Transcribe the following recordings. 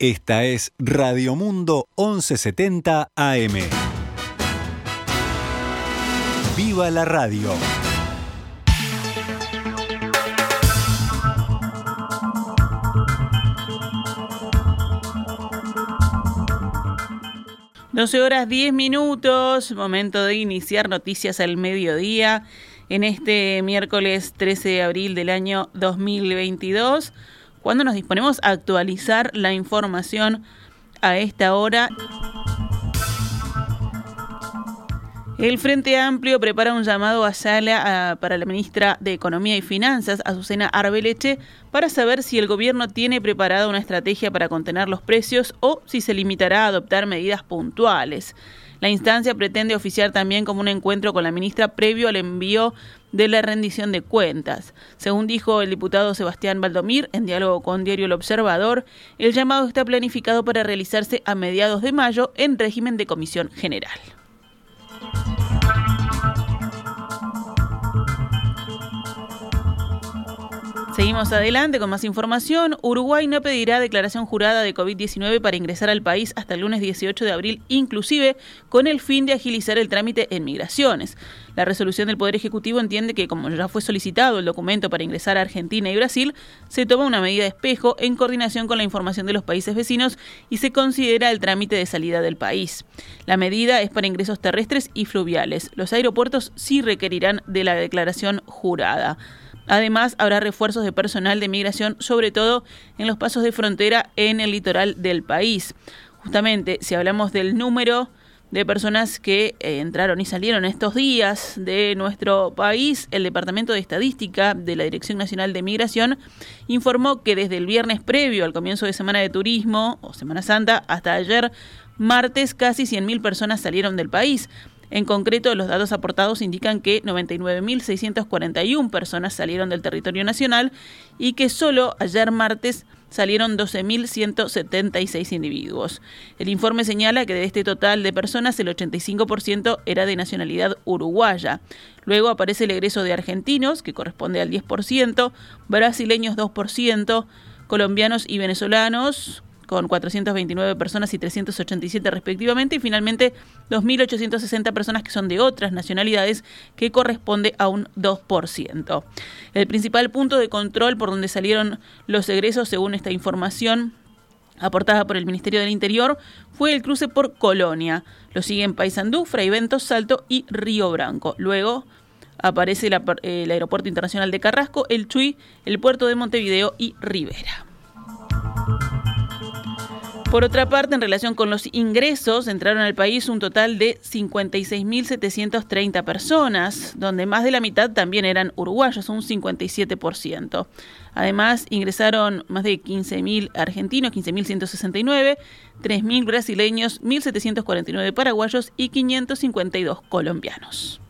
Esta es Radio Mundo 1170 AM. ¡Viva la radio! Doce horas 10 minutos, momento de iniciar noticias al mediodía en este miércoles 13 de abril del año 2022 cuando nos disponemos a actualizar la información a esta hora. El Frente Amplio prepara un llamado a sala para la ministra de Economía y Finanzas, Azucena Arbeleche, para saber si el gobierno tiene preparada una estrategia para contener los precios o si se limitará a adoptar medidas puntuales. La instancia pretende oficiar también como un encuentro con la ministra previo al envío de la rendición de cuentas. Según dijo el diputado Sebastián Valdomir en diálogo con Diario El Observador, el llamado está planificado para realizarse a mediados de mayo en régimen de comisión general. Seguimos adelante con más información. Uruguay no pedirá declaración jurada de COVID-19 para ingresar al país hasta el lunes 18 de abril, inclusive con el fin de agilizar el trámite en migraciones. La resolución del Poder Ejecutivo entiende que, como ya fue solicitado el documento para ingresar a Argentina y Brasil, se toma una medida de espejo en coordinación con la información de los países vecinos y se considera el trámite de salida del país. La medida es para ingresos terrestres y fluviales. Los aeropuertos sí requerirán de la declaración jurada. Además, habrá refuerzos de personal de migración, sobre todo en los pasos de frontera en el litoral del país. Justamente, si hablamos del número de personas que eh, entraron y salieron estos días de nuestro país, el Departamento de Estadística de la Dirección Nacional de Migración informó que desde el viernes previo al comienzo de Semana de Turismo o Semana Santa hasta ayer martes casi 100.000 personas salieron del país. En concreto, los datos aportados indican que 99.641 personas salieron del territorio nacional y que solo ayer martes salieron 12.176 individuos. El informe señala que de este total de personas el 85% era de nacionalidad uruguaya. Luego aparece el egreso de argentinos, que corresponde al 10%, brasileños 2%, colombianos y venezolanos con 429 personas y 387 respectivamente, y finalmente 2.860 personas que son de otras nacionalidades, que corresponde a un 2%. El principal punto de control por donde salieron los egresos, según esta información, aportada por el Ministerio del Interior fue el cruce por Colonia. Lo siguen Paysandú, Fray Ventos, Salto y Río Branco. Luego aparece el Aeropuerto Internacional de Carrasco, el Chuy, el Puerto de Montevideo y Rivera. Por otra parte, en relación con los ingresos, entraron al país un total de 56.730 personas, donde más de la mitad también eran uruguayos, un 57%. Además, ingresaron más de 15.000 argentinos, 15.169, 3.000 brasileños, 1.749 paraguayos y 552 colombianos.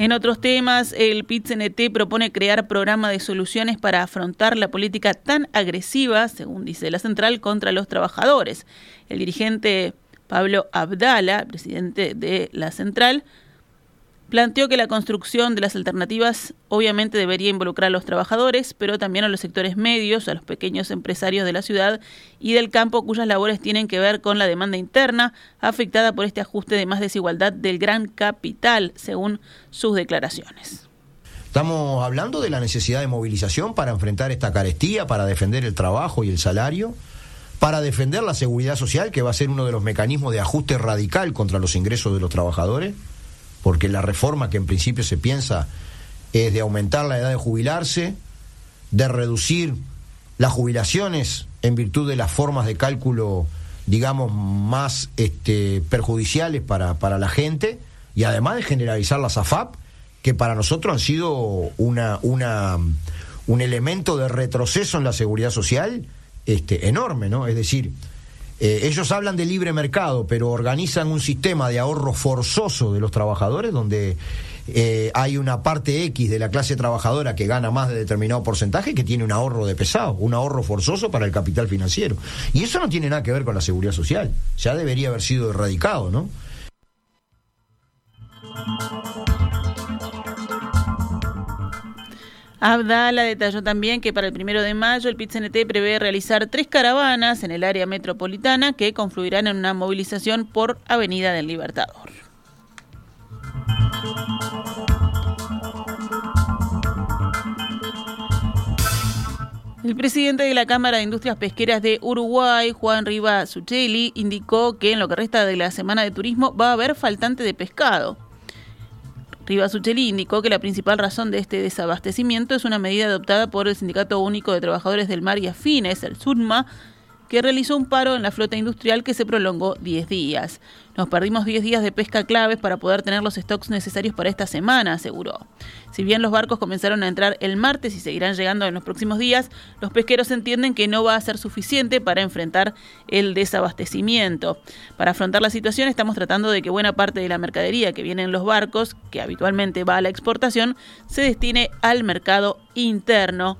En otros temas, el PIT-CNT propone crear programa de soluciones para afrontar la política tan agresiva, según dice la central, contra los trabajadores. El dirigente Pablo Abdala, presidente de la central, Planteó que la construcción de las alternativas obviamente debería involucrar a los trabajadores, pero también a los sectores medios, a los pequeños empresarios de la ciudad y del campo cuyas labores tienen que ver con la demanda interna afectada por este ajuste de más desigualdad del gran capital, según sus declaraciones. Estamos hablando de la necesidad de movilización para enfrentar esta carestía, para defender el trabajo y el salario, para defender la seguridad social, que va a ser uno de los mecanismos de ajuste radical contra los ingresos de los trabajadores porque la reforma que en principio se piensa es de aumentar la edad de jubilarse, de reducir las jubilaciones en virtud de las formas de cálculo, digamos, más este, perjudiciales para, para la gente, y además de generalizar las AFAP, que para nosotros han sido una, una, un elemento de retroceso en la seguridad social este, enorme, ¿no? Es decir, eh, ellos hablan de libre mercado, pero organizan un sistema de ahorro forzoso de los trabajadores donde eh, hay una parte X de la clase trabajadora que gana más de determinado porcentaje que tiene un ahorro de pesado, un ahorro forzoso para el capital financiero. Y eso no tiene nada que ver con la seguridad social, ya debería haber sido erradicado, ¿no? Abdala detalló también que para el primero de mayo el pit prevé realizar tres caravanas en el área metropolitana que confluirán en una movilización por Avenida del Libertador. El presidente de la Cámara de Industrias Pesqueras de Uruguay, Juan Riva Sucheli, indicó que en lo que resta de la semana de turismo va a haber faltante de pescado. Rivasucheli indicó que la principal razón de este desabastecimiento es una medida adoptada por el Sindicato Único de Trabajadores del Mar y Afines, el SURMA, que realizó un paro en la flota industrial que se prolongó 10 días. Nos perdimos 10 días de pesca claves para poder tener los stocks necesarios para esta semana, aseguró. Si bien los barcos comenzaron a entrar el martes y seguirán llegando en los próximos días, los pesqueros entienden que no va a ser suficiente para enfrentar el desabastecimiento. Para afrontar la situación estamos tratando de que buena parte de la mercadería que viene en los barcos, que habitualmente va a la exportación, se destine al mercado interno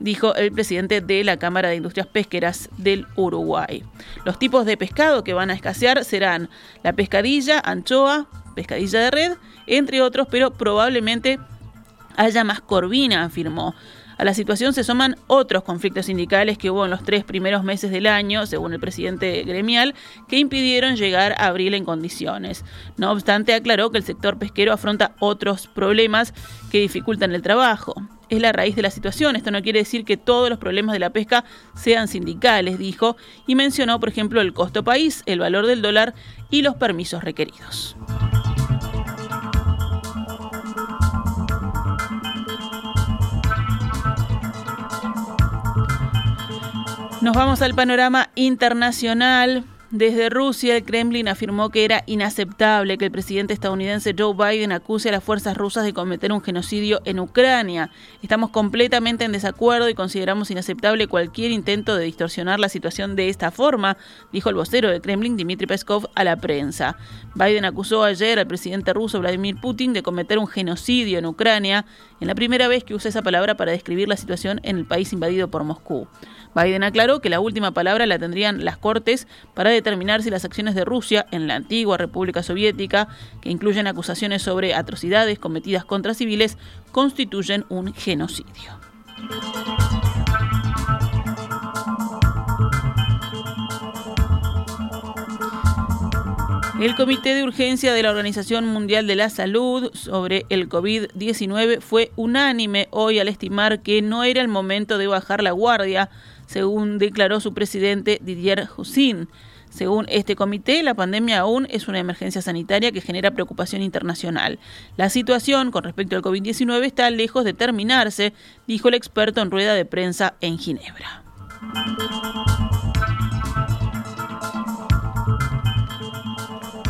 dijo el presidente de la Cámara de Industrias Pesqueras del Uruguay. Los tipos de pescado que van a escasear serán la pescadilla, anchoa, pescadilla de red, entre otros, pero probablemente haya más corvina, afirmó. A la situación se suman otros conflictos sindicales que hubo en los tres primeros meses del año, según el presidente gremial, que impidieron llegar a abril en condiciones. No obstante, aclaró que el sector pesquero afronta otros problemas que dificultan el trabajo es la raíz de la situación. Esto no quiere decir que todos los problemas de la pesca sean sindicales, dijo, y mencionó, por ejemplo, el costo país, el valor del dólar y los permisos requeridos. Nos vamos al panorama internacional. Desde Rusia, el Kremlin afirmó que era inaceptable que el presidente estadounidense Joe Biden acuse a las fuerzas rusas de cometer un genocidio en Ucrania. Estamos completamente en desacuerdo y consideramos inaceptable cualquier intento de distorsionar la situación de esta forma, dijo el vocero del Kremlin, Dmitry Peskov, a la prensa. Biden acusó ayer al presidente ruso Vladimir Putin de cometer un genocidio en Ucrania, en la primera vez que usa esa palabra para describir la situación en el país invadido por Moscú. Biden aclaró que la última palabra la tendrían las Cortes para determinar si las acciones de Rusia en la antigua República Soviética, que incluyen acusaciones sobre atrocidades cometidas contra civiles, constituyen un genocidio. El Comité de Urgencia de la Organización Mundial de la Salud sobre el COVID-19 fue unánime hoy al estimar que no era el momento de bajar la guardia según declaró su presidente Didier Hussin. Según este comité, la pandemia aún es una emergencia sanitaria que genera preocupación internacional. La situación con respecto al COVID-19 está lejos de terminarse, dijo el experto en rueda de prensa en Ginebra.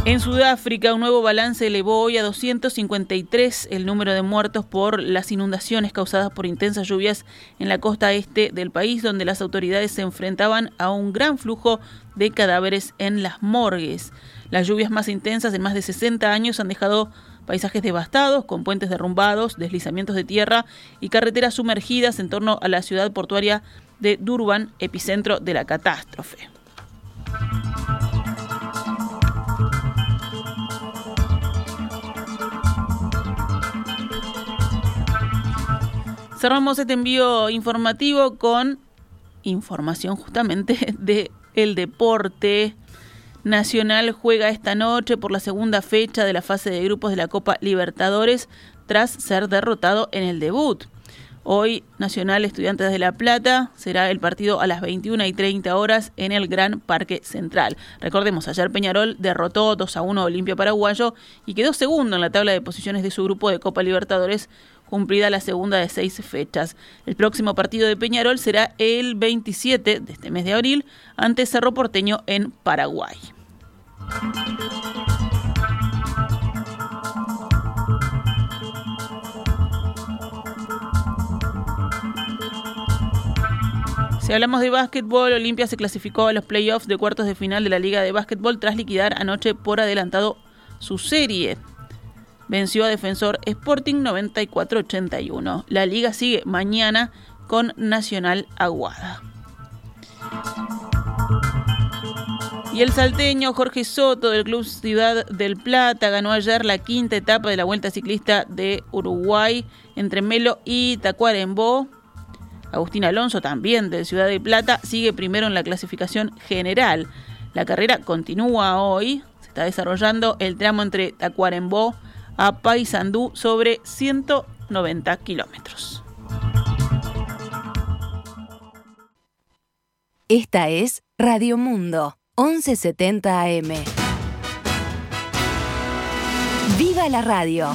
En Sudáfrica, un nuevo balance elevó hoy a 253 el número de muertos por las inundaciones causadas por intensas lluvias en la costa este del país, donde las autoridades se enfrentaban a un gran flujo de cadáveres en las morgues. Las lluvias más intensas en más de 60 años han dejado paisajes devastados, con puentes derrumbados, deslizamientos de tierra y carreteras sumergidas en torno a la ciudad portuaria de Durban, epicentro de la catástrofe. Cerramos este envío informativo con información justamente de el deporte. Nacional juega esta noche por la segunda fecha de la fase de grupos de la Copa Libertadores tras ser derrotado en el debut. Hoy Nacional Estudiantes de La Plata será el partido a las 21 y 30 horas en el Gran Parque Central. Recordemos, ayer Peñarol derrotó 2 a 1 Olimpia Paraguayo y quedó segundo en la tabla de posiciones de su grupo de Copa Libertadores cumplida la segunda de seis fechas. El próximo partido de Peñarol será el 27 de este mes de abril ante Cerro Porteño en Paraguay. Si hablamos de básquetbol, Olimpia se clasificó a los playoffs de cuartos de final de la Liga de Básquetbol tras liquidar anoche por adelantado su serie venció a Defensor Sporting 94-81. La liga sigue mañana con Nacional Aguada. Y el salteño Jorge Soto del Club Ciudad del Plata ganó ayer la quinta etapa de la Vuelta Ciclista de Uruguay entre Melo y Tacuarembó. Agustín Alonso, también del Ciudad del Plata, sigue primero en la clasificación general. La carrera continúa hoy, se está desarrollando el tramo entre Tacuarembó a Paysandú sobre 190 kilómetros. Esta es Radio Mundo 1170 AM. ¡Viva la radio!